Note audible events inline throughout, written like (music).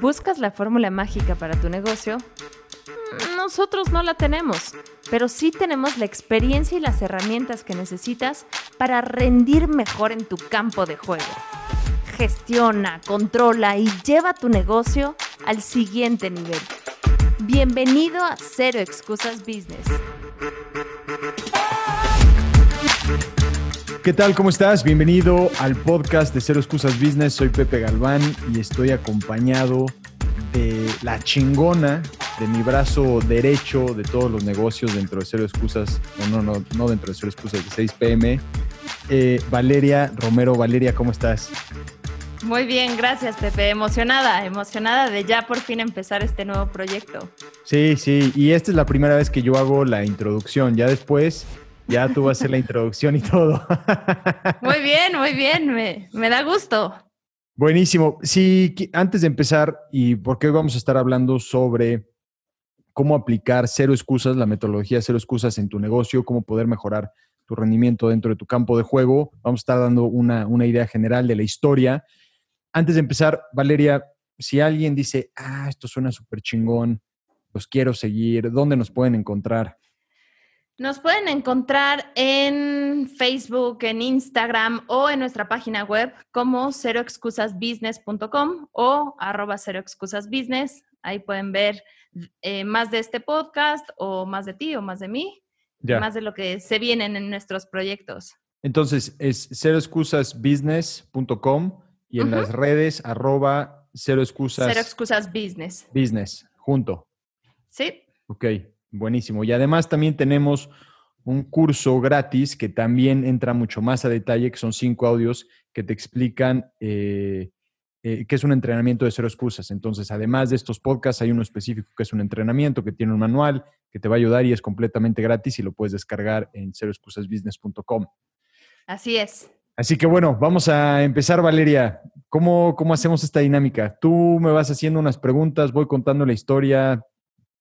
¿Buscas la fórmula mágica para tu negocio? Nosotros no la tenemos, pero sí tenemos la experiencia y las herramientas que necesitas para rendir mejor en tu campo de juego. Gestiona, controla y lleva tu negocio al siguiente nivel. Bienvenido a Cero Excusas Business. ¿Qué tal? ¿Cómo estás? Bienvenido al podcast de Cero Excusas Business. Soy Pepe Galván y estoy acompañado de la chingona de mi brazo derecho de todos los negocios dentro de Cero Excusas, no, no, no, dentro de Cero Excusas de 6 pm. Eh, Valeria Romero, Valeria, ¿cómo estás? Muy bien, gracias Pepe. Emocionada, emocionada de ya por fin empezar este nuevo proyecto. Sí, sí, y esta es la primera vez que yo hago la introducción. Ya después ya tú vas a hacer la introducción y todo. Muy bien, muy bien, me, da gusto. Buenísimo. Sí, antes de empezar, y porque hoy vamos a estar hablando sobre cómo aplicar cero excusas, la metodología cero excusas en tu negocio, cómo poder mejorar tu rendimiento dentro de tu campo de juego. Vamos a estar dando una, una idea general de la historia. Antes de empezar, Valeria, si alguien dice, ah, esto suena súper chingón, los quiero seguir, ¿dónde nos pueden encontrar? Nos pueden encontrar en Facebook, en Instagram o en nuestra página web como ceroexcusasbusiness.com o arroba ceroexcusasbusiness. Ahí pueden ver eh, más de este podcast o más de ti o más de mí, más de lo que se vienen en nuestros proyectos. Entonces es ceroexcusasbusiness.com y en las redes arroba ceroexcusas. Ceroexcusasbusiness. Business, junto. Sí. Ok. Buenísimo. Y además también tenemos un curso gratis que también entra mucho más a detalle, que son cinco audios que te explican eh, eh, qué es un entrenamiento de cero excusas. Entonces, además de estos podcasts, hay uno específico que es un entrenamiento que tiene un manual que te va a ayudar y es completamente gratis y lo puedes descargar en ceroexcusasbusiness.com. Así es. Así que bueno, vamos a empezar, Valeria. ¿Cómo, ¿Cómo hacemos esta dinámica? Tú me vas haciendo unas preguntas, voy contando la historia,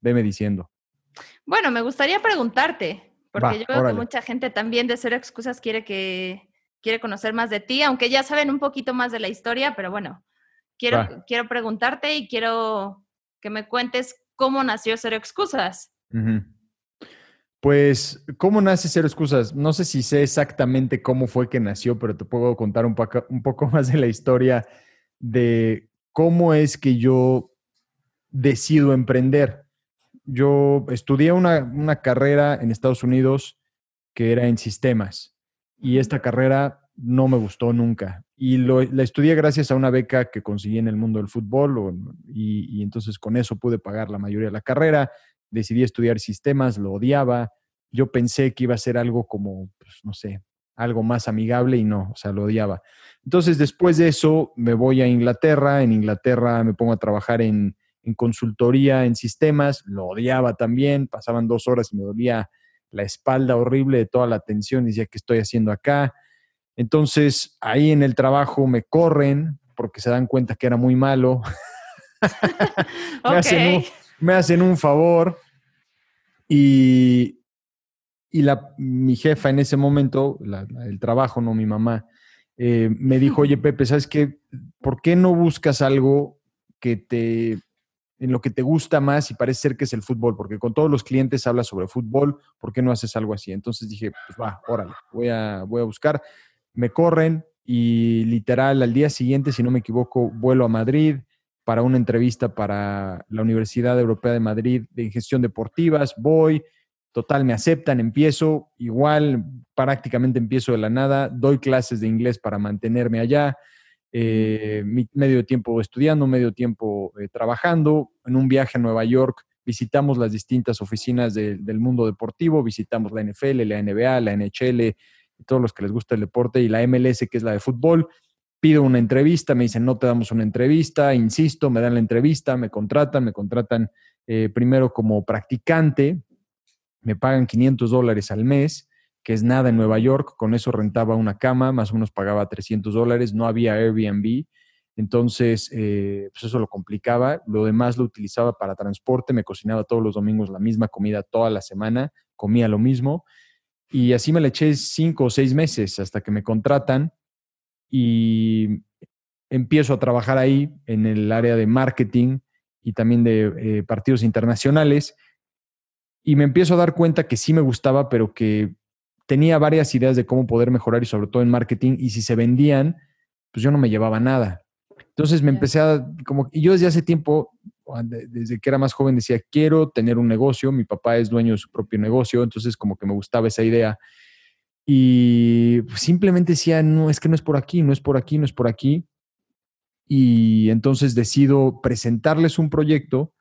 veme diciendo. Bueno, me gustaría preguntarte, porque yo veo que mucha gente también de Cero Excusas quiere que quiere conocer más de ti, aunque ya saben un poquito más de la historia, pero bueno, quiero, quiero preguntarte y quiero que me cuentes cómo nació Cero Excusas. Pues, ¿cómo nace Cero Excusas? No sé si sé exactamente cómo fue que nació, pero te puedo contar un poco, un poco (laughs) más de la historia de cómo es que yo decido emprender yo estudié una, carrera en Estados Unidos que era en sistemas y esta carrera no me gustó nunca. Y la estudié gracias a una beca que conseguí en el mundo del fútbol y, entonces con eso pude pagar la mayoría de la carrera. Decidí estudiar sistemas, lo odiaba. Yo pensé que iba a ser algo como, pues, no sé, algo más amigable y no, o sea, lo odiaba. Entonces después de eso me voy a Inglaterra. En Inglaterra me pongo a trabajar en, en consultoría en sistemas, lo odiaba también, pasaban dos horas y me dolía la espalda horrible de toda la tensión, decía, ¿qué estoy haciendo acá? Entonces, ahí en el trabajo me corren porque se dan cuenta que era muy malo. (laughs) me, hacen un, favor y, y la, mi jefa en ese momento, el trabajo, no mi mamá, eh, me dijo, (laughs) oye Pepe, ¿sabes qué? ¿Por qué no buscas algo que te en lo que te gusta más y parece ser que es el fútbol, porque con todos los clientes hablas sobre fútbol, ¿por qué no haces algo así? Entonces dije, pues va, órale, voy a, voy a buscar. Me corren y literal al día siguiente, si no me equivoco, vuelo a Madrid para una entrevista para la Universidad Europea de Madrid de gestión deportivas, voy, total, me aceptan, empiezo, igual prácticamente empiezo de la nada, doy clases de inglés para mantenerme allá eh, medio tiempo estudiando, medio tiempo eh, trabajando. En un viaje a Nueva York visitamos las distintas oficinas del mundo deportivo, visitamos la NFL, la NBA, la NHL, todos los que les gusta el deporte y la MLS, que es la de fútbol. Pido una entrevista, me dicen, no te damos una entrevista, insisto, me dan la entrevista, me contratan, me contratan eh, primero como practicante, me pagan 500 dólares al mes que es nada en Nueva York, con eso rentaba una cama, más o menos pagaba 300 dólares, no había Airbnb, entonces eh, pues eso lo complicaba, lo demás lo utilizaba para transporte, me cocinaba todos los domingos la misma comida toda la semana, comía lo mismo, y así me le eché cinco o seis meses hasta que me contratan y empiezo a trabajar ahí en el área de marketing y también de eh, partidos internacionales y me empiezo a dar cuenta que sí me gustaba, pero que tenía varias ideas de cómo poder mejorar y sobre todo en marketing y si se vendían, pues yo no me llevaba nada. Entonces me empecé a, como, y yo desde hace tiempo, desde que era más joven, decía, quiero tener un negocio, mi papá es dueño de su propio negocio, entonces como que me gustaba esa idea. Y simplemente decía, no, es que no es por aquí, no es por aquí, no es por aquí. Y entonces decido presentarles un proyecto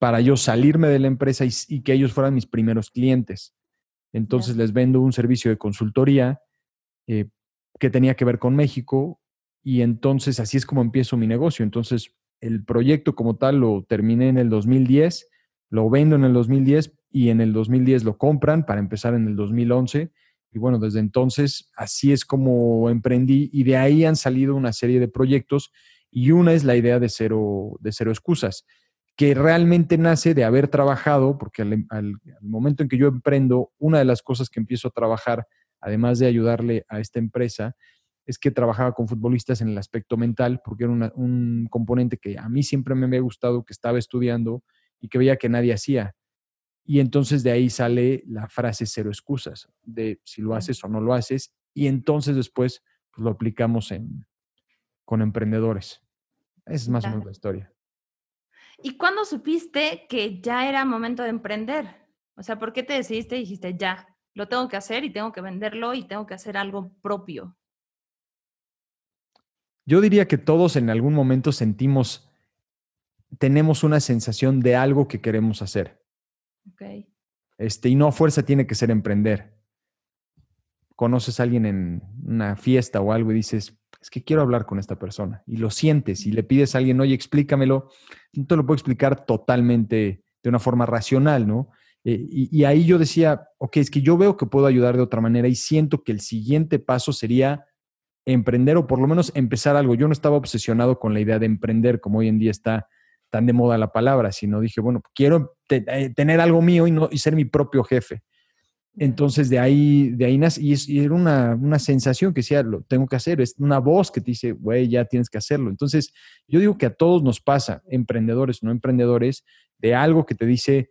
para yo salirme de la empresa y, que ellos fueran mis primeros clientes. Entonces les vendo un servicio de consultoría eh, que tenía que ver con México, y entonces así es como empiezo mi negocio. Entonces el proyecto como tal lo terminé en el 2010, lo vendo en el 2010 y en el 2010 lo compran para empezar en el 2011. Y bueno, desde entonces así es como emprendí y de ahí han salido una serie de proyectos y una es la idea de cero, de cero excusas, que realmente nace de haber trabajado, porque al, al momento en que yo emprendo, una de las cosas que empiezo a trabajar, además de ayudarle a esta empresa, es que trabajaba con futbolistas en el aspecto mental, porque era un componente que a mí siempre me había gustado, que estaba estudiando y que veía que nadie hacía. Y entonces de ahí sale la frase cero excusas, de si lo haces o no lo haces, y entonces después pues, lo aplicamos en, con emprendedores. Esa es más o menos la historia. ¿Y cuándo supiste que ya era momento de emprender? O sea, ¿por qué te decidiste y dijiste, ya, lo tengo que hacer y tengo que venderlo y tengo que hacer algo propio? Yo diría que todos en algún momento sentimos, tenemos una sensación de algo que queremos hacer. Okay. Este, y no a fuerza tiene que ser emprender. Conoces a alguien en una fiesta o algo y dices, es que quiero hablar con esta persona. Y lo sientes y le pides a alguien, oye, explícamelo. No te lo puedo explicar totalmente de una forma racional, ¿no? Eh, y, ahí yo decía, ok, es que yo veo que puedo ayudar de otra manera y siento que el siguiente paso sería emprender o por lo menos empezar algo. Yo no estaba obsesionado con la idea de emprender como hoy en día está tan de moda la palabra, sino dije, bueno, quiero eh, tener algo mío y, no, y ser mi propio jefe. Entonces de ahí, de ahí nace, y, era una, una, sensación que decía, lo tengo que hacer, es una voz que te dice, güey, ya tienes que hacerlo. Entonces yo digo que a todos nos pasa, emprendedores, no emprendedores, de algo que te dice,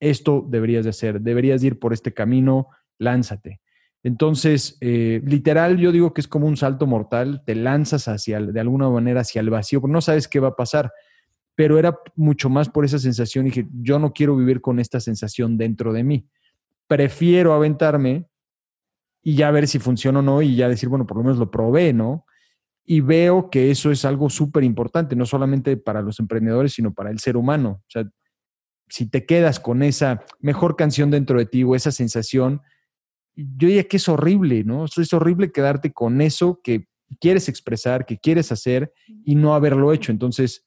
esto deberías de hacer, deberías ir por este camino, lánzate. Entonces, eh, literal, yo digo que es como un salto mortal, te lanzas hacia, de alguna manera hacia el vacío, porque no sabes qué va a pasar, pero era mucho más por esa sensación. Y dije, yo no quiero vivir con esta sensación dentro de mí. Prefiero aventarme y ya ver si funciona o no y ya decir, bueno, por lo menos lo probé, ¿no? Y veo que eso es algo súper importante, no solamente para los emprendedores, sino para el ser humano. O sea, si te quedas con esa mejor canción dentro de ti o esa sensación, yo diría que es horrible, ¿no? Es horrible quedarte con eso que quieres expresar, que quieres hacer y no haberlo hecho. Entonces,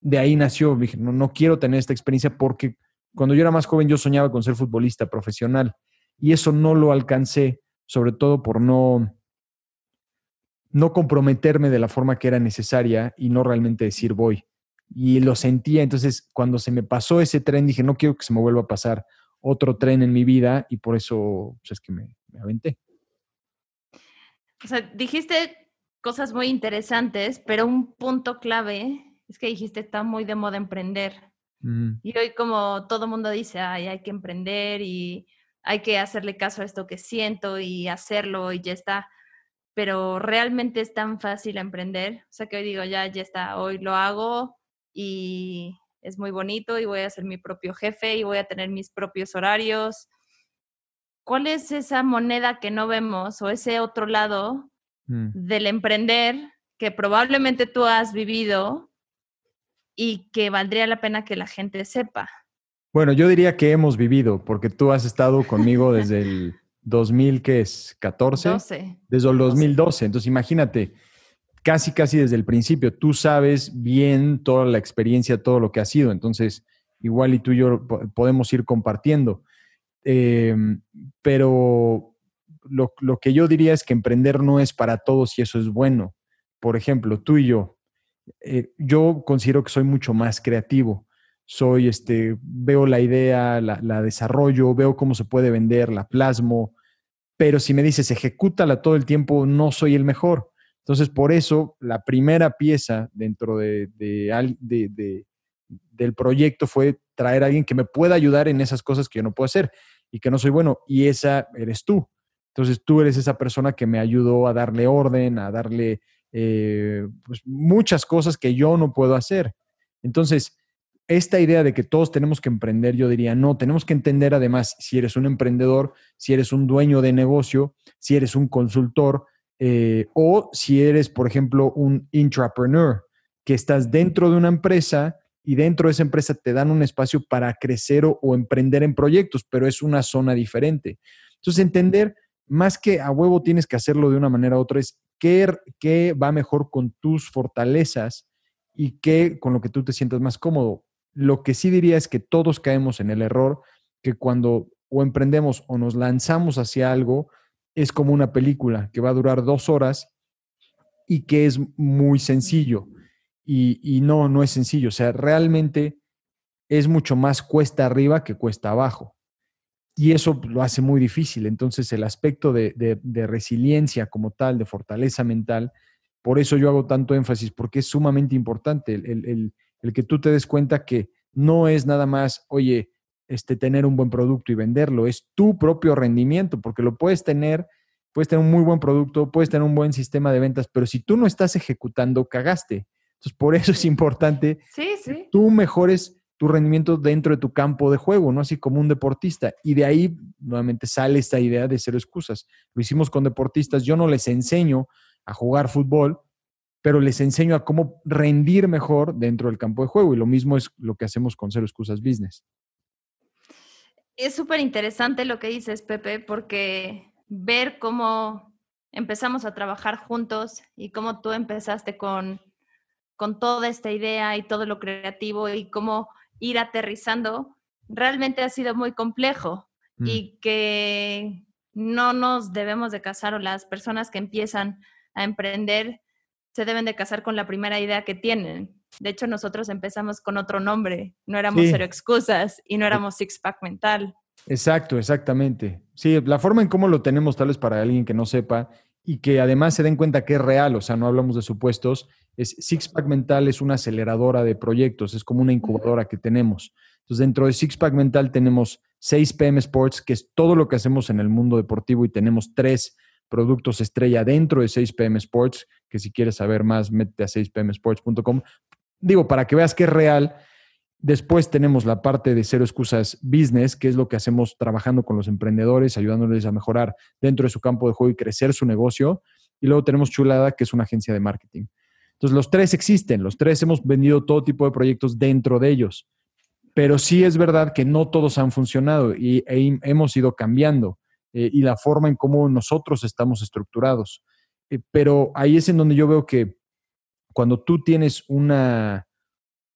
de ahí nació, dije, no, no quiero tener esta experiencia porque cuando yo era más joven yo soñaba con ser futbolista profesional y eso no lo alcancé, sobre todo por no, no comprometerme de la forma que era necesaria y no realmente decir voy. Y lo sentía, entonces cuando se me pasó ese tren dije, no quiero que se me vuelva a pasar otro tren en mi vida y por eso pues, es que me, aventé. O sea, dijiste cosas muy interesantes, pero un punto clave es que dijiste está muy de moda emprender. Y hoy como todo mundo dice, Ay, hay que emprender y hay que hacerle caso a esto que siento y hacerlo y ya está. Pero realmente es tan fácil emprender. O sea que hoy digo, ya, ya está, hoy lo hago y es muy bonito y voy a ser mi propio jefe y voy a tener mis propios horarios. ¿Cuál es esa moneda que no vemos o ese otro lado mm. del emprender que probablemente tú has vivido y que valdría la pena que la gente sepa? Bueno, yo diría que hemos vivido, porque tú has estado conmigo (laughs) desde el 2000, ¿qué es? ¿14? Desde el 2012. Entonces, imagínate, casi, casi desde el principio. Tú sabes bien toda la experiencia, todo lo que ha sido. Entonces, igual y tú y yo podemos ir compartiendo. Em, pero lo, que yo diría es que emprender no es para todos y eso es bueno. Por ejemplo, tú y yo, eh, yo considero que soy mucho más creativo. Soy, este, veo la idea, la, desarrollo, veo cómo se puede vender, la plasmo, pero si me dices ejecútala todo el tiempo, no soy el mejor Entonces, por eso, la primera pieza dentro de, del proyecto fue traer a alguien que me pueda ayudar en esas cosas que yo no puedo hacer y que no soy bueno, y esa eres tú. Entonces, tú eres esa persona que me ayudó a darle orden, a darle eh, pues, muchas cosas que yo no puedo hacer. Entonces, esta idea de que todos tenemos que emprender, yo diría, no, tenemos que entender además si eres un emprendedor, si eres un dueño de negocio, si eres un consultor eh, o si eres, por ejemplo, un intrapreneur, que estás dentro de una empresa y dentro de esa empresa te dan un espacio para crecer o, o emprender en proyectos, pero es una zona diferente. Entonces, entender más que a huevo tienes que hacerlo de una manera u otra, es qué, qué va mejor con tus fortalezas y qué con lo que tú te sientas más cómodo lo que sí diría es que todos caemos en el error que cuando o emprendemos o nos lanzamos hacia algo, es como una película que va a durar dos horas y que es muy sencillo. Y, no, no es sencillo. O sea, realmente es mucho más cuesta arriba que cuesta abajo. Y eso lo hace muy difícil. Entonces, el aspecto de, resiliencia como tal, de fortaleza mental, por eso yo hago tanto énfasis, porque es sumamente importante el el que tú te des cuenta que no es nada más, oye, este, tener un buen producto y venderlo, es tu propio rendimiento, porque lo puedes tener, puedes tener un muy buen producto, puedes tener un buen sistema de ventas, pero si tú no estás ejecutando, cagaste. Entonces, por eso es importante que tú mejores tu rendimiento dentro de tu campo de juego, ¿no? Así como un deportista. Y de ahí, nuevamente, sale esta idea de cero excusas. Lo hicimos con deportistas. Yo no les enseño a jugar fútbol, pero les enseño a cómo rendir mejor dentro del campo de juego. Y lo mismo es lo que hacemos con Cero Excusas Business. Es súper interesante lo que dices, Pepe, porque ver cómo empezamos a trabajar juntos y cómo tú empezaste con, con toda esta idea y todo lo creativo y cómo ir aterrizando, realmente ha sido muy complejo mm. y que no nos debemos de casar o las personas que empiezan a emprender se deben de casar con la primera idea que tienen. De hecho, nosotros empezamos con otro nombre, no éramos cero excusas y no éramos six pack mental. Exacto, exactamente. Sí, la forma en cómo lo tenemos tal vez para alguien que no sepa y que además se den cuenta que es real, o sea, no hablamos de supuestos, es Six Pack Mental es una aceleradora de proyectos, es como una incubadora que tenemos. Entonces, dentro de Six Pack Mental tenemos 6 PM Sports, que es todo lo que hacemos en el mundo deportivo y tenemos tres productos estrella dentro de 6PM Sports, que si quieres saber más, mete a 6pmsports.com. Digo, para que veas que es real. Después tenemos la parte de Cero Excusas Business, que es lo que hacemos trabajando con los emprendedores, ayudándoles a mejorar dentro de su campo de juego y crecer su negocio. Y luego tenemos Chulada, que es una agencia de marketing. Entonces, los tres existen, los tres hemos vendido todo tipo de proyectos dentro de ellos. Pero sí es verdad que no todos han funcionado y e hemos ido cambiando. Eh, y la forma en cómo nosotros estamos estructurados. Eh, pero ahí es en donde yo veo que cuando tú tienes una,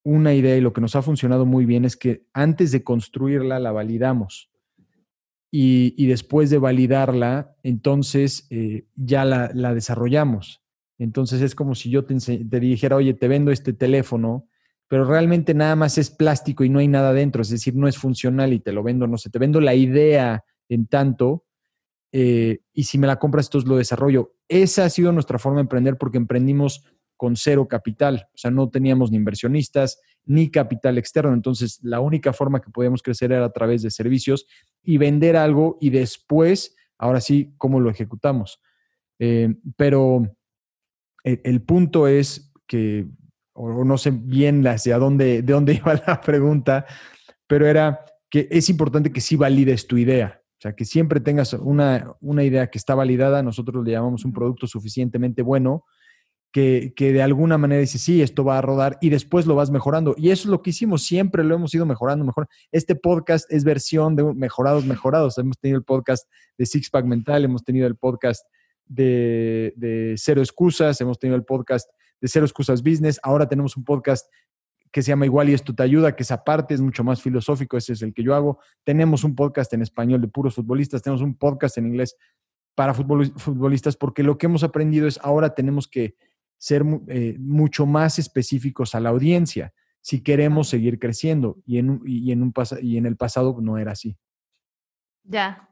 una idea y lo que nos ha funcionado muy bien es que antes de construirla la validamos. Y, después de validarla, entonces eh, ya la, desarrollamos. Entonces es como si yo te, te, dijera, oye, te vendo este teléfono, pero realmente nada más es plástico y no hay nada dentro, es decir, no es funcional y te lo vendo, no sé, te vendo la idea en tanto, eh, y si me la compras, entonces lo desarrollo. Esa ha sido nuestra forma de emprender porque emprendimos con cero capital, o sea, no teníamos ni inversionistas ni capital externo, entonces la única forma que podíamos crecer era a través de servicios y vender algo y después, ahora sí, cómo lo ejecutamos. Eh, pero el, el, punto es que, o no sé bien hacia dónde, de dónde (laughs) iba la pregunta, pero era que es importante que sí valides tu idea. O sea, que siempre tengas una, idea que está validada, nosotros le llamamos un producto suficientemente bueno, que, de alguna manera dice, sí, esto va a rodar y después lo vas mejorando. Y eso es lo que hicimos, siempre lo hemos ido mejorando, mejor. Este podcast es versión de mejorados, mejorados. Hemos tenido el podcast de Six Pack Mental, hemos tenido el podcast de, de Cero Excusas, hemos tenido el podcast de Cero Excusas Business, ahora tenemos un podcast que se llama Igual y esto te ayuda, que esa parte es mucho más filosófico, ese es el que yo hago. Tenemos un podcast en español de puros futbolistas, tenemos un podcast en inglés para futbolistas, porque lo que hemos aprendido es ahora tenemos que ser eh, mucho más específicos a la audiencia si queremos seguir creciendo y en, y en, un y en el pasado no era así. Ya,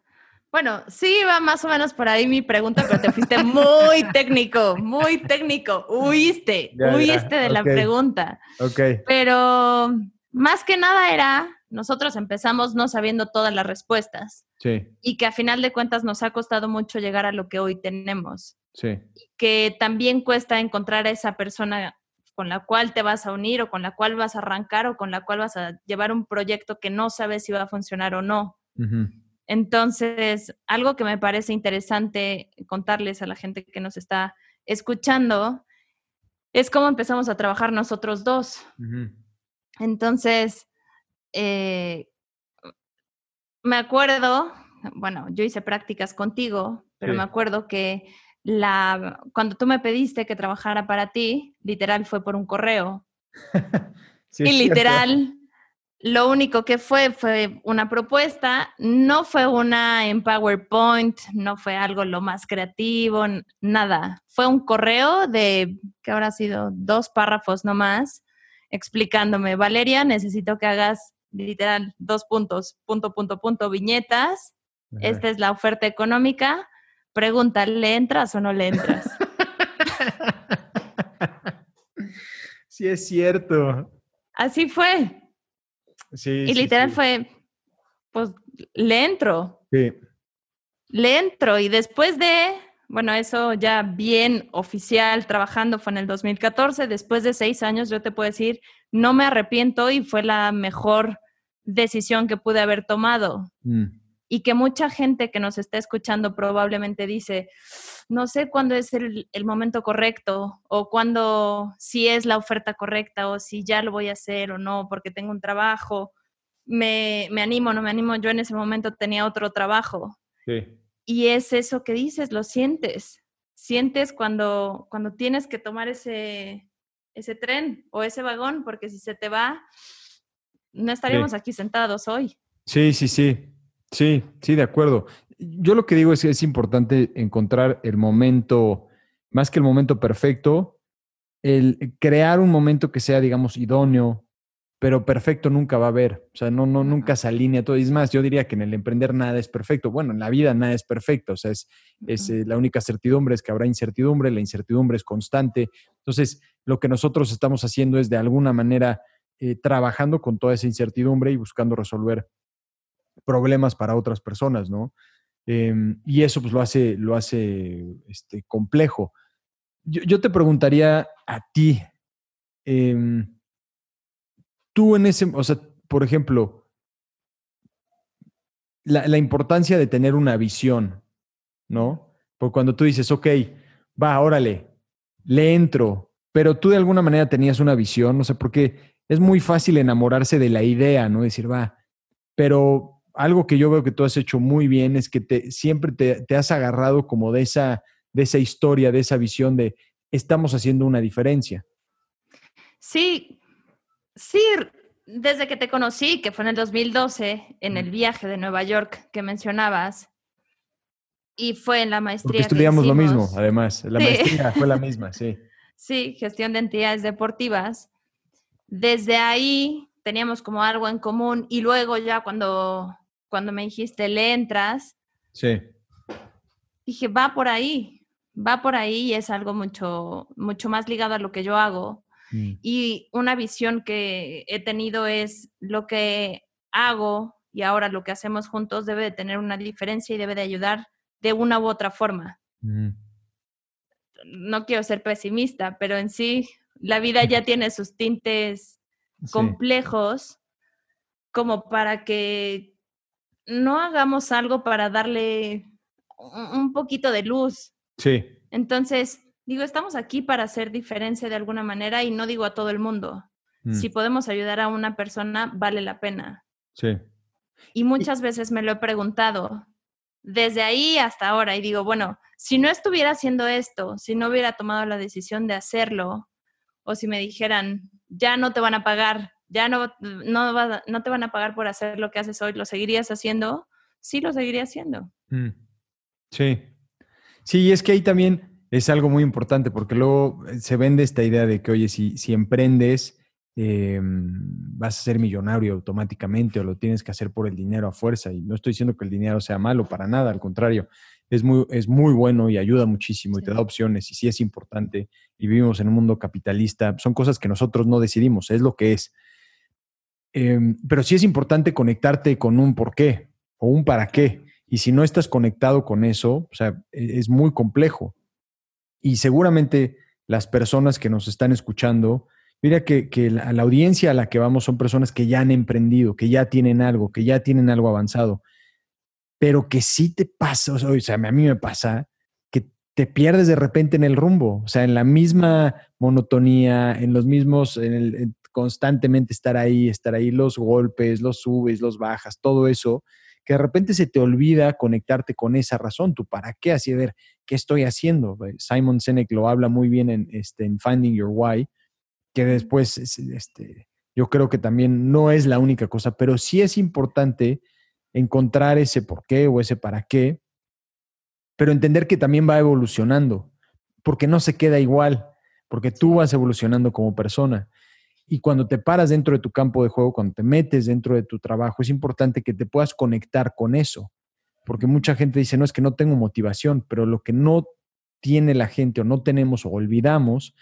Bueno, sí va más o menos por ahí mi pregunta, pero te fuiste muy (laughs) técnico, muy técnico. Huiste, huiste de la pregunta. Ok. Pero más que nada era, nosotros empezamos no sabiendo todas las respuestas. Sí. Y que a final de cuentas nos ha costado mucho llegar a lo que hoy tenemos. Sí. Que también cuesta encontrar a esa persona con la cual te vas a unir o con la cual vas a arrancar o con la cual vas a llevar un proyecto que no sabes si va a funcionar o no. Entonces, algo que me parece interesante contarles a la gente que nos está escuchando es cómo empezamos a trabajar nosotros dos. Entonces, eh, me acuerdo, bueno, yo hice prácticas contigo, pero me acuerdo que la, cuando tú me pediste que trabajara para ti, literal fue por un correo. (laughs) y literal, lo único que fue fue una propuesta, no fue una en PowerPoint, no fue algo lo más creativo, nada. Fue un correo de, que habrá sido dos párrafos nomás, explicándome, Valeria, necesito que hagas literal dos puntos, punto, punto, punto, viñetas. Esta es la oferta económica. Pregunta, ¿le entras o no le entras? (laughs) sí, es cierto. Así fue y literal fue, pues le entro. Sí. Le entro y después de, bueno, eso ya bien oficial, trabajando fue en el 2014, después de seis años yo te puedo decir, no me arrepiento y fue la mejor decisión que pude haber tomado. Mm. Y que mucha gente que nos está escuchando probablemente dice, no sé cuándo es el, el momento correcto o cuándo si es la oferta correcta o si ya lo voy a hacer o no porque tengo un trabajo. Me, me animo, no me animo. Yo en ese momento tenía otro trabajo. Sí. Y es eso que dices, lo sientes. Sientes cuando, cuando tienes que tomar ese, ese tren o ese vagón, porque si se te va, no estaríamos aquí sentados hoy. Sí, sí, sí. Sí, sí, de acuerdo yo lo que digo es que es importante encontrar el momento, más que el momento perfecto, el crear un momento que sea, digamos, idóneo, pero perfecto nunca va a haber. O sea, no, no, nunca se alinea todo. Y es más, yo diría que en el emprender nada es perfecto. Bueno, en la vida nada es perfecto. O sea, es, es eh, la única certidumbre es que habrá incertidumbre, la incertidumbre es constante. Entonces, lo que nosotros estamos haciendo es de alguna manera eh, trabajando con toda esa incertidumbre y buscando resolver problemas para otras personas, ¿no? Em, y eso pues lo hace, lo hace este, complejo. Yo, te preguntaría a ti, em, tú en ese, o sea, por ejemplo, la, importancia de tener una visión, ¿no? Porque cuando tú dices, ok, va, órale, le entro, pero tú de alguna manera tenías una visión, no sé, porque es muy fácil enamorarse de la idea, ¿no? Decir, va, pero algo que yo veo que tú has hecho muy bien es que te, siempre te, has agarrado como de esa, de esa historia, de esa visión de estamos haciendo una diferencia. Sí, sí, desde que te conocí, que fue en el 2012, en el viaje de Nueva York que mencionabas, y fue en la maestría. Porque estudiamos lo mismo, además. La maestría fue la (laughs) misma, sí. Sí, gestión de entidades deportivas. Desde ahí teníamos como algo en común y luego ya cuando cuando me dijiste, le entras, sí. dije, va por ahí, va por ahí y es algo mucho, mucho más ligado a lo que yo hago. Mm. Y una visión que he tenido es lo que hago y ahora lo que hacemos juntos debe de tener una diferencia y debe de ayudar de una u otra forma. No quiero ser pesimista, pero en sí la vida ya (laughs) tiene sus tintes complejos como para que no hagamos algo para darle un poquito de luz. Sí. Entonces, digo, estamos aquí para hacer diferencia de alguna manera y no digo a todo el mundo. Si mm. podemos ayudar a una persona, vale la pena. Sí. Y muchas veces me lo he preguntado desde ahí hasta ahora y digo, bueno, si no estuviera haciendo esto, si no hubiera tomado la decisión de hacerlo, o si me dijeran, ya no te van a pagar ya no, no, no te van a pagar por hacer lo que haces hoy, ¿lo seguirías haciendo? Sí, lo seguiría haciendo. Mm. Sí. Sí, y es que ahí también es algo muy importante porque luego eh, se vende esta idea de que, oye, si, si emprendes, em, vas a ser millonario automáticamente o lo tienes que hacer por el dinero a fuerza. Y no estoy diciendo que el dinero sea malo para nada, al contrario, es muy, es muy bueno y ayuda muchísimo y te da opciones y sí es importante. Y vivimos en un mundo capitalista, son cosas que nosotros no decidimos, es lo que es. Em, pero sí es importante conectarte con un por qué o un para qué. Y si no estás conectado con eso, o sea, e, es muy complejo. Y seguramente las personas que nos están escuchando, mira que, que la, la, audiencia a la que vamos son personas que ya han emprendido, que ya tienen algo, que ya tienen algo avanzado, pero que sí te pasa, o sea, a mí me pasa que te pierdes de repente en el rumbo, o sea, en la misma monotonía, en los mismos, en el, constantemente estar ahí, estar ahí, los golpes, los subes, los bajas, todo eso, que de repente se te olvida conectarte con esa razón, tú para qué, así de ver, ¿qué estoy haciendo? Simon Sinek lo habla muy bien en, este, en Finding Your Why, que después, este, yo creo que también no es la única cosa, pero sí es importante encontrar ese por qué o ese para qué, pero entender que también va evolucionando, porque no se queda igual, porque tú vas evolucionando como persona. Y cuando te paras dentro de tu campo de juego, cuando te metes dentro de tu trabajo, es importante que te puedas conectar con eso. Porque mucha gente dice, no, es que no tengo motivación, pero lo que no tiene la gente o no tenemos o olvidamos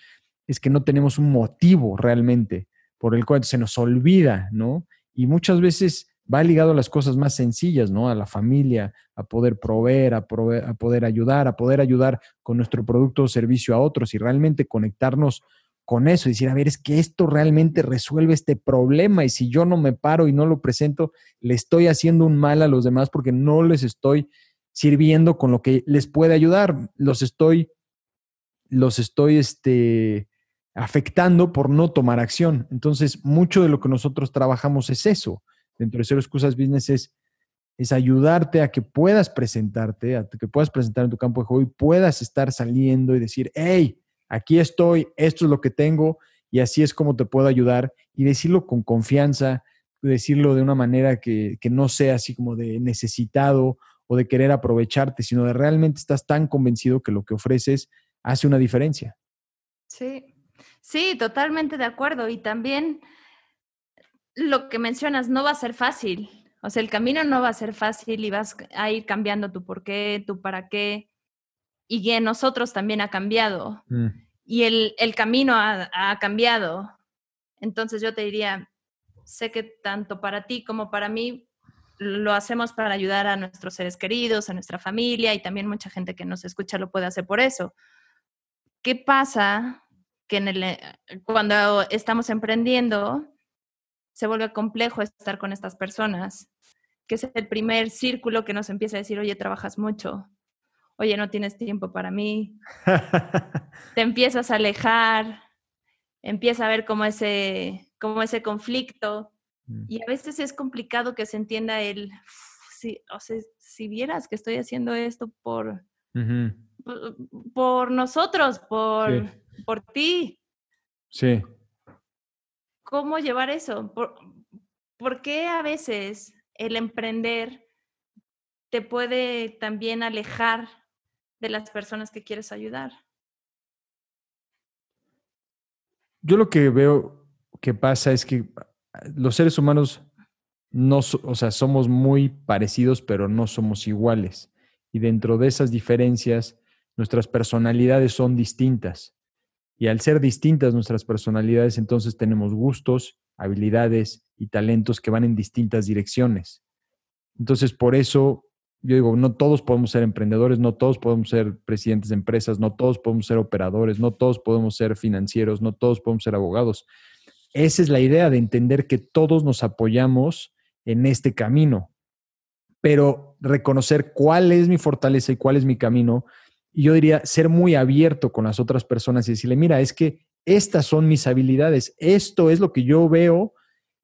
es que no tenemos un motivo realmente por el cual se nos olvida, ¿no? Y muchas veces va ligado a las cosas más sencillas, ¿no? A la familia, a poder proveer, a, proveer, a poder ayudar, a poder ayudar con nuestro producto o servicio a otros y realmente conectarnos con eso decir, a ver, es que esto realmente resuelve este problema y si yo no me paro y no lo presento, le estoy haciendo un mal a los demás porque no les estoy sirviendo con lo que les puede ayudar, los estoy, los estoy este, afectando por no tomar acción. Entonces, mucho de lo que nosotros trabajamos es eso. Dentro de Cero Excusas Business es, es ayudarte a que puedas presentarte, a que puedas presentar en tu campo de juego y puedas estar saliendo y decir, hey, aquí estoy, esto es lo que tengo y así es como te puedo ayudar y decirlo con confianza, decirlo de una manera que, no sea así como de necesitado o de querer aprovecharte, sino de realmente estás tan convencido que lo que ofreces hace una diferencia. Sí, sí, totalmente de acuerdo. Y también lo que mencionas no va a ser fácil. O sea, el camino no va a ser fácil y vas a ir cambiando tu por qué, tu para qué, y en nosotros también ha cambiado. Mm. Y el, el camino ha, ha, cambiado. Entonces yo te diría, sé que tanto para ti como para mí lo hacemos para ayudar a nuestros seres queridos, a nuestra familia y también mucha gente que nos escucha lo puede hacer por eso. ¿Qué pasa que en el, eh, cuando estamos emprendiendo se vuelve complejo estar con estas personas? Que es el primer círculo que nos empieza a decir, oye, trabajas mucho, oye, no tienes tiempo para mí, (laughs) te empiezas a alejar, empieza a ver como ese, como ese conflicto. Mm. Y a veces es complicado que se entienda el, si, o sea, si vieras que estoy haciendo esto por, por, nosotros, por, por ti. Sí. ¿Cómo llevar eso? ¿Por, ¿Por qué a veces el emprender te puede también alejar de las personas que quieres ayudar. Yo lo que veo que pasa es que ah, los seres humanos no, o sea, somos muy parecidos, pero no somos iguales. Y dentro de esas diferencias, nuestras personalidades son distintas. Y al ser distintas nuestras personalidades, entonces tenemos gustos, habilidades y talentos que van en distintas direcciones. Entonces, por eso yo digo, no todos podemos ser emprendedores, no todos podemos ser presidentes de empresas, no todos podemos ser operadores, no todos podemos ser financieros, no todos podemos ser abogados. Esa es la idea de entender que todos nos apoyamos en este camino, pero reconocer cuál es mi fortaleza y cuál es mi camino. Y yo diría ser muy abierto con las otras personas y decirle, mira, es que estas son mis habilidades, esto es lo que yo veo,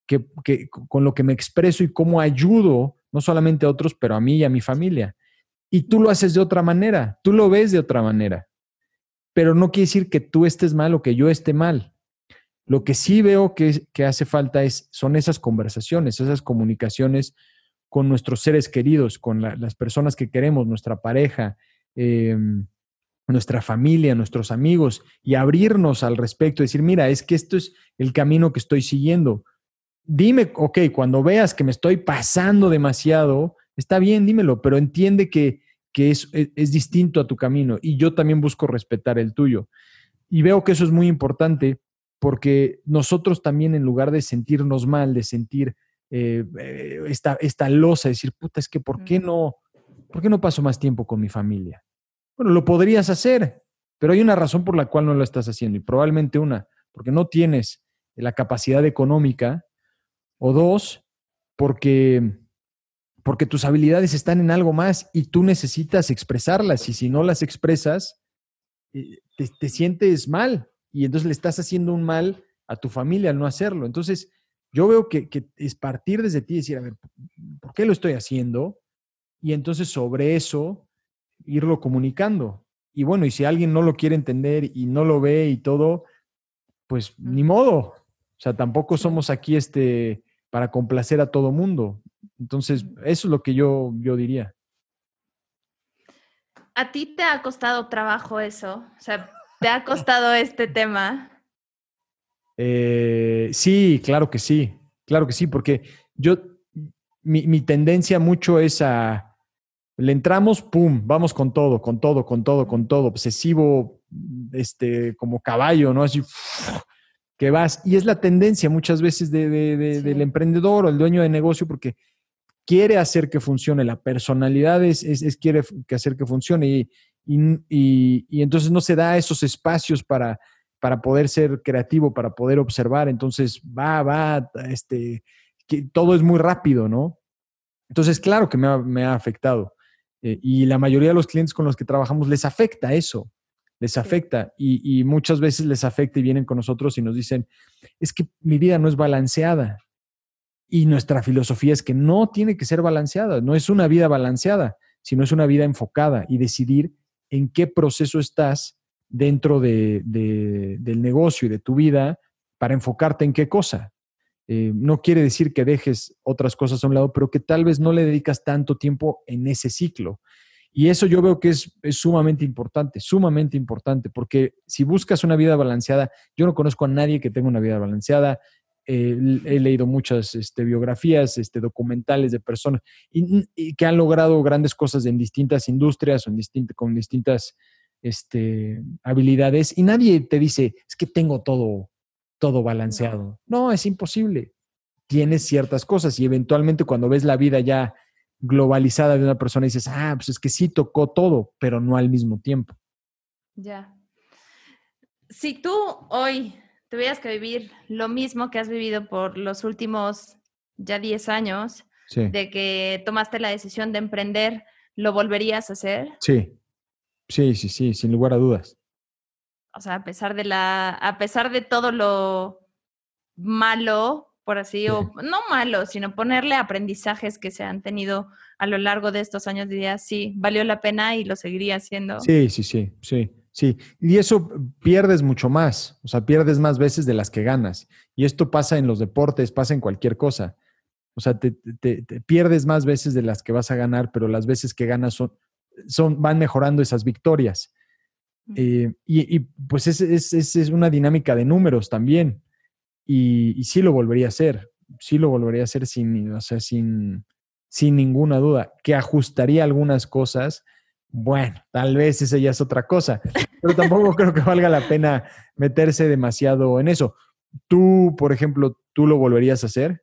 que, que con lo que me expreso y cómo ayudo no solamente a otros, pero a mí y a mi familia. Y tú lo haces de otra manera, tú lo ves de otra manera, pero no quiere decir que tú estés mal o que yo esté mal. Lo que sí veo que, hace falta es, son esas conversaciones, esas comunicaciones con nuestros seres queridos, con las personas que queremos, nuestra pareja, em, nuestra familia, nuestros amigos y abrirnos al respecto, decir, mira, es que esto es el camino que estoy siguiendo. Dime, ok, cuando veas que me estoy pasando demasiado, está bien, dímelo, pero entiende que, es, es distinto a tu camino y yo también busco respetar el tuyo. Y veo que eso es muy importante porque nosotros también en lugar de sentirnos mal, de sentir eh, eh, esta, esta losa, decir, puta, es que ¿por qué no, ¿por qué no paso más tiempo con mi familia? Bueno, lo podrías hacer, pero hay una razón por la cual no lo estás haciendo y probablemente una, porque no tienes la capacidad económica o dos, porque porque tus habilidades están en algo más y tú necesitas expresarlas y si no las expresas, eh, te, te, sientes mal y entonces le estás haciendo un mal a tu familia al no hacerlo. Entonces, yo veo que, es partir desde ti y decir, a ver, ¿por qué lo estoy haciendo? Y entonces sobre eso irlo comunicando. Y bueno, y si alguien no lo quiere entender y no lo ve y todo, pues ni modo. O sea, tampoco somos aquí este para complacer a todo mundo. Entonces, eso es lo que yo, yo diría. ¿A ti te ha costado trabajo eso? O sea, ¿te ha costado este tema? Eh, sí, claro que sí, claro que sí, porque yo, mi, tendencia mucho es a, le entramos, pum, vamos con todo, con todo, con todo, con todo, obsesivo, este, como caballo, ¿no? Así, que vas. Y es la tendencia muchas veces del emprendedor o el dueño de negocio, porque quiere hacer que funcione, la personalidad es, es, quiere que hacer que funcione y, y, y, entonces no se da esos espacios para para poder ser creativo, para poder observar. Entonces, va, va, este, que todo es muy rápido, ¿no? Entonces, claro que me ha, afectado. Eh, y la mayoría de los clientes con los que trabajamos les afecta eso, les afecta. Y, y, muchas veces les afecta y vienen con nosotros y nos dicen, es que mi vida no es balanceada. Y nuestra filosofía es que no tiene que ser balanceada, no es una vida balanceada, sino es una vida enfocada y decidir en qué proceso estás dentro de, del negocio y de tu vida para enfocarte en qué cosa. Eh, no quiere decir que dejes otras cosas a un lado, pero que tal vez no le dedicas tanto tiempo en ese ciclo. Y eso yo veo que es, sumamente importante, sumamente importante, porque si buscas una vida balanceada, yo no conozco a nadie que tenga una vida balanceada. Eh, he leído muchas este, biografías, este, documentales de personas y, que han logrado grandes cosas en distintas industrias o en con distintas este, habilidades y nadie te dice, es que tengo todo, todo balanceado. No. es imposible. Tienes ciertas cosas y eventualmente cuando ves la vida ya globalizada de una persona dices, ah, pues es que sí tocó todo, pero no al mismo tiempo. Ya. Si tú hoy tuvieras que vivir lo mismo que has vivido por los últimos ya 10 años, de que tomaste la decisión de emprender, ¿lo volverías a hacer? Sí, Sí, sí, sí, sin lugar a dudas. O sea, a pesar de la, a pesar de todo lo malo, por así, o no malo, sino ponerle aprendizajes que se han tenido a lo largo de estos años, diría, sí, valió la pena y lo seguiría haciendo. Sí, sí, sí, sí, sí. Y eso pierdes mucho más, o sea, pierdes más veces de las que ganas. Y esto pasa en los deportes, pasa en cualquier cosa. O sea, te, te pierdes más veces de las que vas a ganar, pero las veces que ganas son, son, van mejorando esas victorias. Eh, y, pues es, es, una dinámica de números también. Y, sí lo volvería a hacer, sí lo volvería a hacer sin, o sea, sin, sin ninguna duda. Que ajustaría algunas cosas, bueno, tal vez esa ya es otra cosa, pero tampoco creo que valga la pena meterse demasiado en eso. Tú, por ejemplo, ¿tú lo volverías a hacer?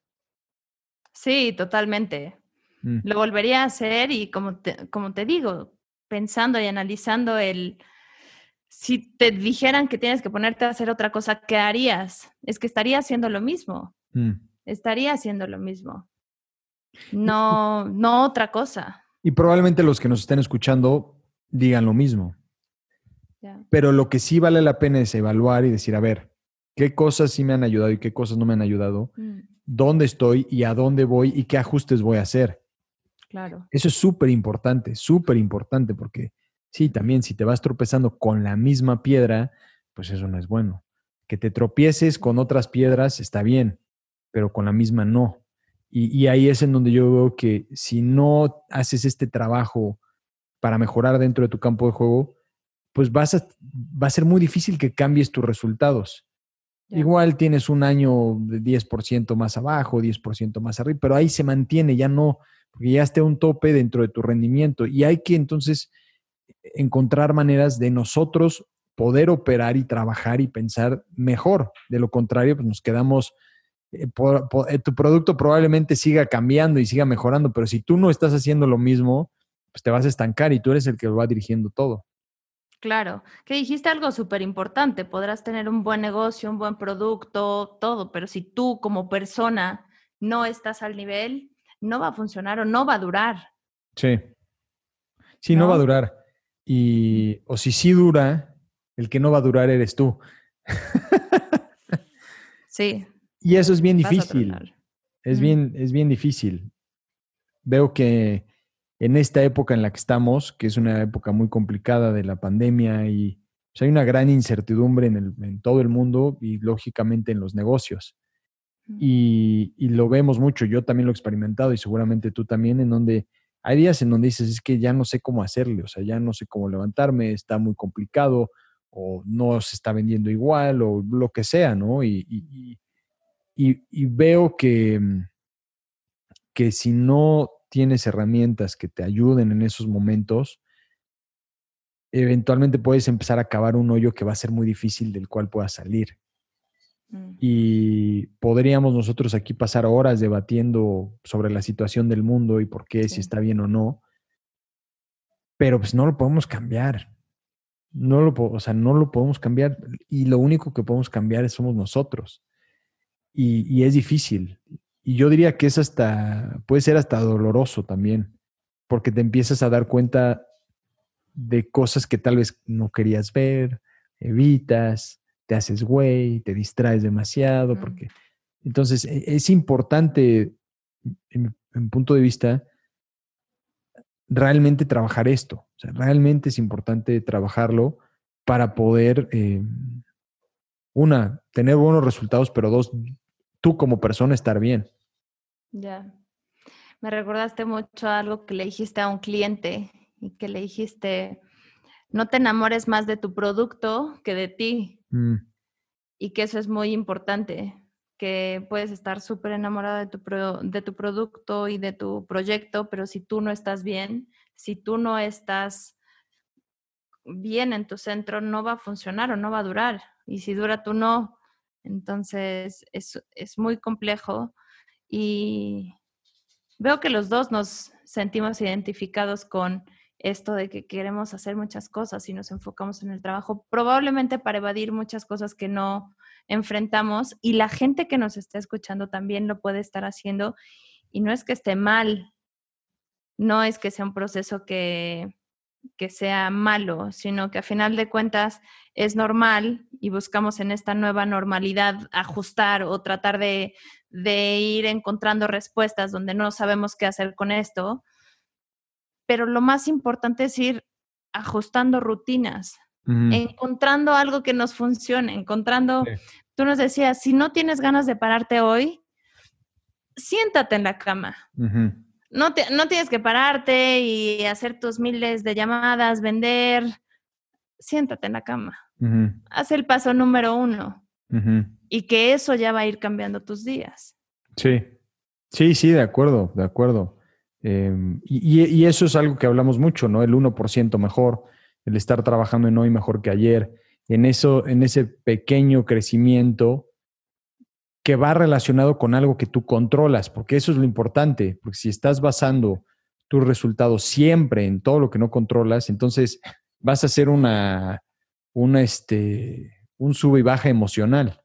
Sí, totalmente. Mm. Lo volvería a hacer y como te, como te digo, pensando y analizando el, si te dijeran que tienes que ponerte a hacer otra cosa, ¿qué harías? Es que estaría haciendo lo mismo. Mm. Estaría haciendo lo mismo. No, no otra cosa. Y probablemente los que nos estén escuchando digan lo mismo. Pero lo que sí vale la pena es evaluar y decir, a ver, ¿qué cosas sí me han ayudado y qué cosas no me han ayudado? Mm. ¿Dónde estoy y a dónde voy y qué ajustes voy a hacer? Claro. Eso es súper importante, súper importante, porque sí, también si te vas tropezando con la misma piedra, pues eso no es bueno. Que te tropieces con otras piedras está bien, pero con la misma no. Y, ahí es en donde yo veo que si no haces este trabajo para mejorar dentro de tu campo de juego, pues vas a, va a ser muy difícil que cambies tus resultados. Igual tienes un año de 10% más abajo, 10% más arriba, pero ahí se mantiene, ya no, porque ya esté un tope dentro de tu rendimiento. Y hay que entonces encontrar maneras de nosotros poder operar y trabajar y pensar mejor. De lo contrario, pues nos quedamos, eh, eh, tu producto probablemente siga cambiando y siga mejorando, pero si tú no estás haciendo lo mismo, pues te vas a estancar y tú eres el que lo va dirigiendo todo. Claro, que dijiste algo súper importante, podrás tener un buen negocio, un buen producto, todo, pero si tú como persona no estás al nivel, no va a funcionar o no va a durar. Sí, sí, no, va a durar. Y, o si sí dura, el que no va a durar eres tú. sí. Y eso es bien difícil. Es, bien, es bien difícil. Veo que en esta época en la que estamos, que es una época muy complicada de la pandemia y pues, hay una gran incertidumbre en, todo el mundo y lógicamente en los negocios. Y, lo vemos mucho, yo también lo he experimentado y seguramente tú también, en donde hay días en donde dices, es que ya no sé cómo hacerle, o sea, ya no sé cómo levantarme, está muy complicado o no se está vendiendo igual o lo que sea, ¿no? Y, veo que, que si no tienes herramientas que te ayuden en esos momentos, eventualmente puedes empezar a cavar un hoyo que va a ser muy difícil del cual puedas salir. Mm. Y podríamos nosotros aquí pasar horas debatiendo sobre la situación del mundo y por qué, si está bien o no, pero pues no lo podemos cambiar. No lo, o sea, no lo podemos cambiar y lo único que podemos cambiar somos nosotros. Y, y es difícil. Y yo diría que es hasta, puede ser hasta doloroso también, porque te empiezas a dar cuenta de cosas que tal vez no querías ver, evitas, te haces güey, te distraes demasiado, porque entonces e, es importante, en mi punto de vista, realmente trabajar esto. O sea, realmente es importante trabajarlo para poder, eh, una, tener buenos resultados, pero dos, tú como persona estar bien. Ya. Me recordaste mucho algo que le dijiste a un cliente y que le dijiste, no te enamores más de tu producto que de ti. Mm. Y que eso es muy importante, que puedes estar súper enamorada de tu, de tu producto y de tu proyecto, pero si tú no estás bien, si tú no estás bien en tu centro, no va a funcionar o no va a durar. Y si dura, tú no. Entonces, es, es muy complejo y veo que los dos nos sentimos identificados con esto de que queremos hacer muchas cosas y nos enfocamos en el trabajo, probablemente para evadir muchas cosas que no enfrentamos y la gente que nos está escuchando también lo puede estar haciendo y no es que esté mal, no es que sea un proceso que que sea malo, sino que a final de cuentas es normal y buscamos en esta nueva normalidad ajustar o tratar de, ir encontrando respuestas donde no sabemos qué hacer con esto. Pero lo más importante es ir ajustando rutinas, encontrando algo que nos funcione, encontrando, tú nos decías, si no tienes ganas de pararte hoy, siéntate en la cama no, tienes que pararte y hacer tus miles de llamadas, vender. Siéntate en la cama. Haz el paso número uno. Y que eso ya va a ir cambiando tus días. Sí, sí, sí, de acuerdo, de acuerdo. Em, y, eso es algo que hablamos mucho, ¿no? El 1% mejor, el estar trabajando en hoy mejor que ayer. En, eso, en ese pequeño crecimiento que va relacionado con algo que tú controlas, porque eso es lo importante, porque si estás basando tus resultados siempre en todo lo que no controlas, entonces vas a hacer una este, un sube y baja emocional.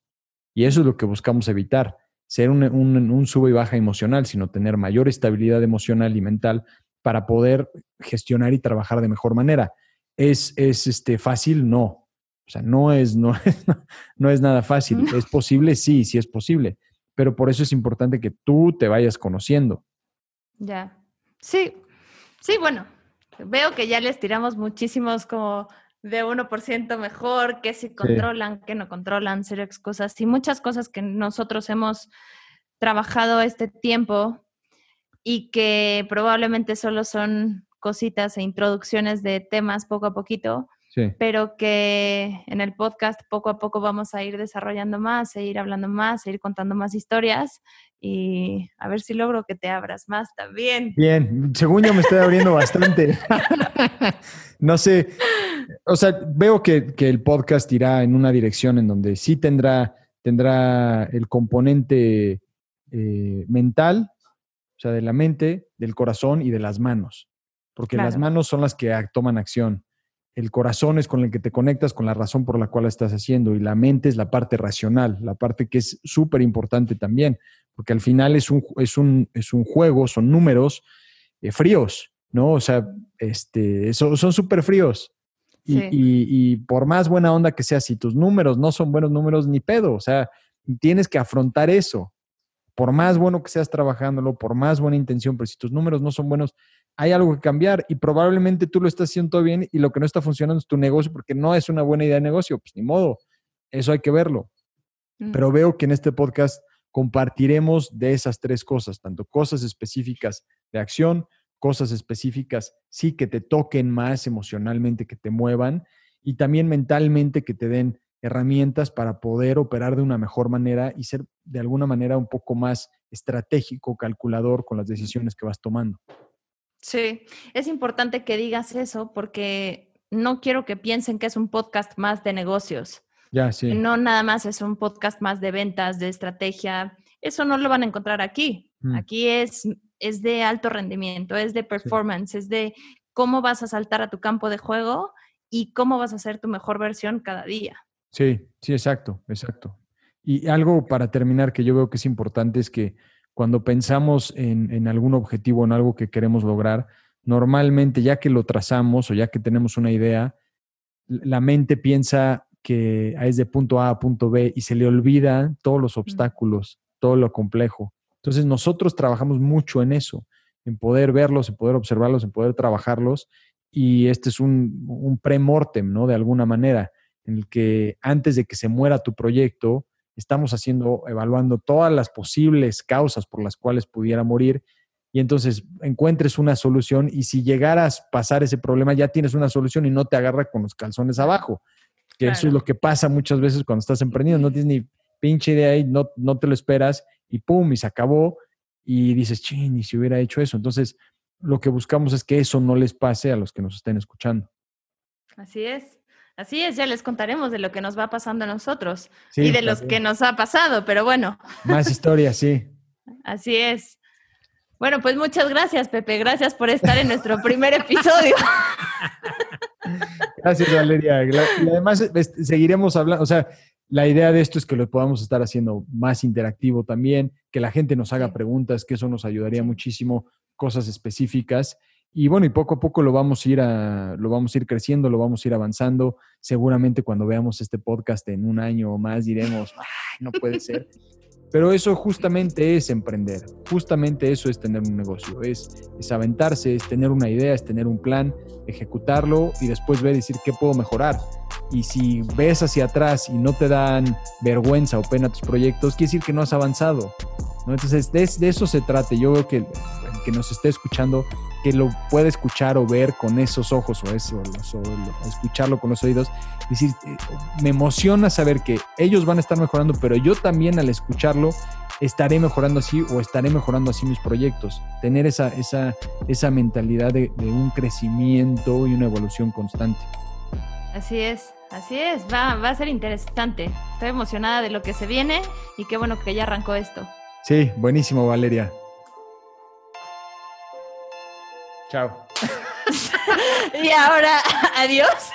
Y eso es lo que buscamos evitar, ser un, un, sube y baja emocional, sino tener mayor estabilidad emocional y mental para poder gestionar y trabajar de mejor manera. ¿Es, es este, fácil? No, o sea, no es, no, (laughs) no es nada fácil. ¿Es posible? Sí, sí es posible. Pero por eso es importante que tú te vayas conociendo. Ya. Sí, sí, bueno, veo que ya les tiramos muchísimos como de 1% mejor, que si controlan, que no controlan, serias cosas y muchas cosas que nosotros hemos trabajado este tiempo y que probablemente solo son cositas e introducciones de temas poco a poquito, pero que en el podcast poco a poco vamos a ir desarrollando más, a ir hablando más, a ir contando más historias y a ver si logro que te abras más también. Bien, según yo me estoy abriendo bastante. (laughs) no sé, o sea, veo que, el podcast irá en una dirección en donde sí tendrá, tendrá el componente eh, mental, o sea, de la mente, del corazón y de las manos, porque las manos son las que toman acción. El corazón es con el que te conectas con la razón por la cual estás haciendo y la mente es la parte racional, la parte que es súper importante también, porque al final es un, es un, es un juego, son números eh, fríos, ¿no? O sea, este, son súper fríos. Y, y, por más buena onda que sea, si tus números no son buenos números, ni pedo. O sea, tienes que afrontar eso. Por más bueno que seas trabajándolo, por más buena intención, pero si tus números no son buenos, hay algo que cambiar y probablemente tú lo estás haciendo todo bien y lo que no está funcionando es tu negocio porque no es una buena idea de negocio. Pues ni modo, eso hay que verlo. Mm. Pero veo que en este podcast compartiremos de esas tres cosas, tanto cosas específicas de acción, cosas específicas, sí, que te toquen más emocionalmente, que te muevan, y también mentalmente que te den herramientas para poder operar de una mejor manera y ser de alguna manera un poco más estratégico, calculador con las decisiones que vas tomando. Sí, es importante que digas eso porque no quiero que piensen que es un podcast más de negocios. No nada más es un podcast más de ventas, de estrategia. Eso no lo van a encontrar aquí. Mm. Aquí es, es de alto rendimiento, es de performance, es de cómo vas a saltar a tu campo de juego y cómo vas a hacer tu mejor versión cada día. Sí, sí, exacto, exacto. Y algo para terminar que yo veo que es importante es que cuando pensamos en, en algún objetivo, en algo que queremos lograr, normalmente ya que lo trazamos o ya que tenemos una idea, la mente piensa que es de punto A a punto B y se le olvida todos los obstáculos, todo lo complejo. Entonces nosotros trabajamos mucho en eso, en poder verlos, en poder observarlos, en poder trabajarlos. Y este es un, un pre-mortem, ¿no? De alguna manera, en el que antes de que se muera tu proyecto, estamos haciendo, evaluando todas las posibles causas por las cuales pudiera morir y entonces encuentres una solución y si llegaras a pasar ese problema ya tienes una solución y no te agarra con los calzones abajo. Que eso es lo que pasa muchas veces cuando estás emprendiendo, no tienes ni pinche idea y no, no te lo esperas y pum, y se acabó y dices, ching, y si hubiera hecho eso. Entonces, lo que buscamos es que eso no les pase a los que nos estén escuchando. Así es. Así es, ya les contaremos de lo que nos va pasando a nosotros y de los que nos ha pasado, pero bueno. Más historias, sí. (laughs) Así es. Bueno, pues muchas gracias, Pepe. Gracias por estar en nuestro primer episodio. (laughs) Gracias, Valeria. Y además seguiremos hablando, o sea, la idea de esto es que lo podamos estar haciendo más interactivo también, que la gente nos haga preguntas, que eso nos ayudaría muchísimo, cosas específicas. Y bueno, y poco a poco lo vamos a ir a, lo vamos a ir creciendo, lo vamos a ir avanzando. Seguramente cuando veamos este podcast en un año o más diremos, no puede ser. (laughs) Pero eso justamente es emprender, justamente eso es tener un negocio, es, es aventarse, es tener una idea, es tener un plan, ejecutarlo y después ver y decir qué puedo mejorar. Y si ves hacia atrás y no te dan vergüenza o pena tus proyectos, quiere decir que no has avanzado. ¿no? Entonces, de, de, eso se trata. Yo veo que que nos esté escuchando que lo puede escuchar o ver con esos ojos o, eso, o, escucharlo con los oídos. Es decir, eh, me emociona saber que ellos van a estar mejorando, pero yo también al escucharlo estaré mejorando así o estaré mejorando así mis proyectos. Tener esa, esa, esa mentalidad de, un crecimiento y una evolución constante. Así es, así es, va, va a ser interesante. Estoy emocionada de lo que se viene y qué bueno que ya arrancó esto. Sí, buenísimo, Valeria. Chao. (laughs) y ahora, (laughs) adiós.